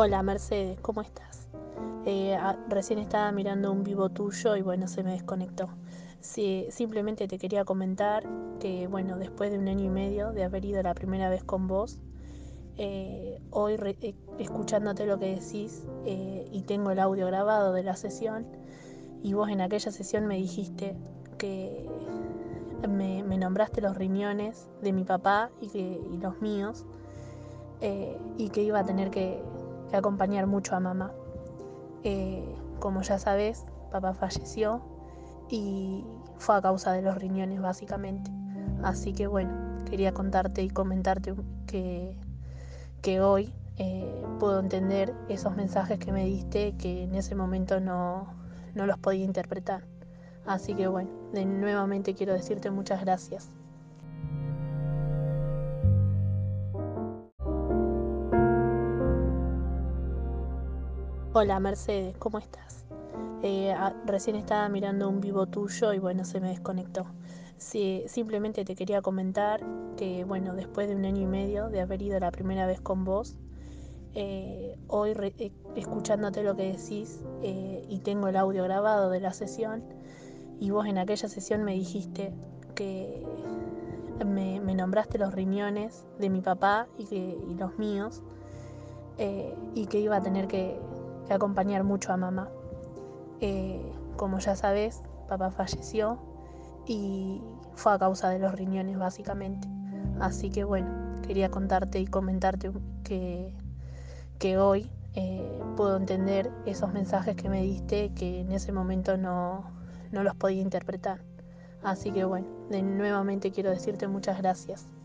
Hola Mercedes, ¿cómo estás? Eh, a- recién estaba mirando un vivo tuyo y bueno, se me desconectó. Simplemente te quería comentar que bueno, después de un año y medio de haber ido la primera vez con vos, eh, hoy eh, escuchándote lo que decís y tengo el audio grabado de la sesión y vos en aquella sesión me dijiste que me, nombraste los riñones de mi papá y, que, y los míos y que iba a tener que, que acompañar mucho a mamá. Eh, como ya sabes, papá falleció y fue a causa de los riñones básicamente. Así que bueno, quería contarte y comentarte que, que hoy eh, puedo entender esos mensajes que me diste que en ese momento no, no los podía interpretar. Así que bueno, de nuevamente quiero decirte muchas gracias. Hola Mercedes, ¿cómo estás? Eh, a- recién estaba mirando un vivo tuyo y bueno, se me desconectó. Simplemente te quería comentar que bueno, después de un año y medio de haber ido la primera vez con vos, eh, hoy re- eh, escuchándote lo que decís y tengo el audio grabado de la sesión y vos en aquella sesión me dijiste que me, me nombraste los riñones de mi papá y, que, y los míos y que iba a tener que, que acompañar mucho a mamá. Eh, como ya sabes, papá falleció y fue a causa de los riñones básicamente. Así que bueno, quería contarte y comentarte que, que hoy eh, puedo entender esos mensajes que me diste que en ese momento no, no los podía interpretar. Así que bueno, de nuevamente quiero decirte muchas gracias.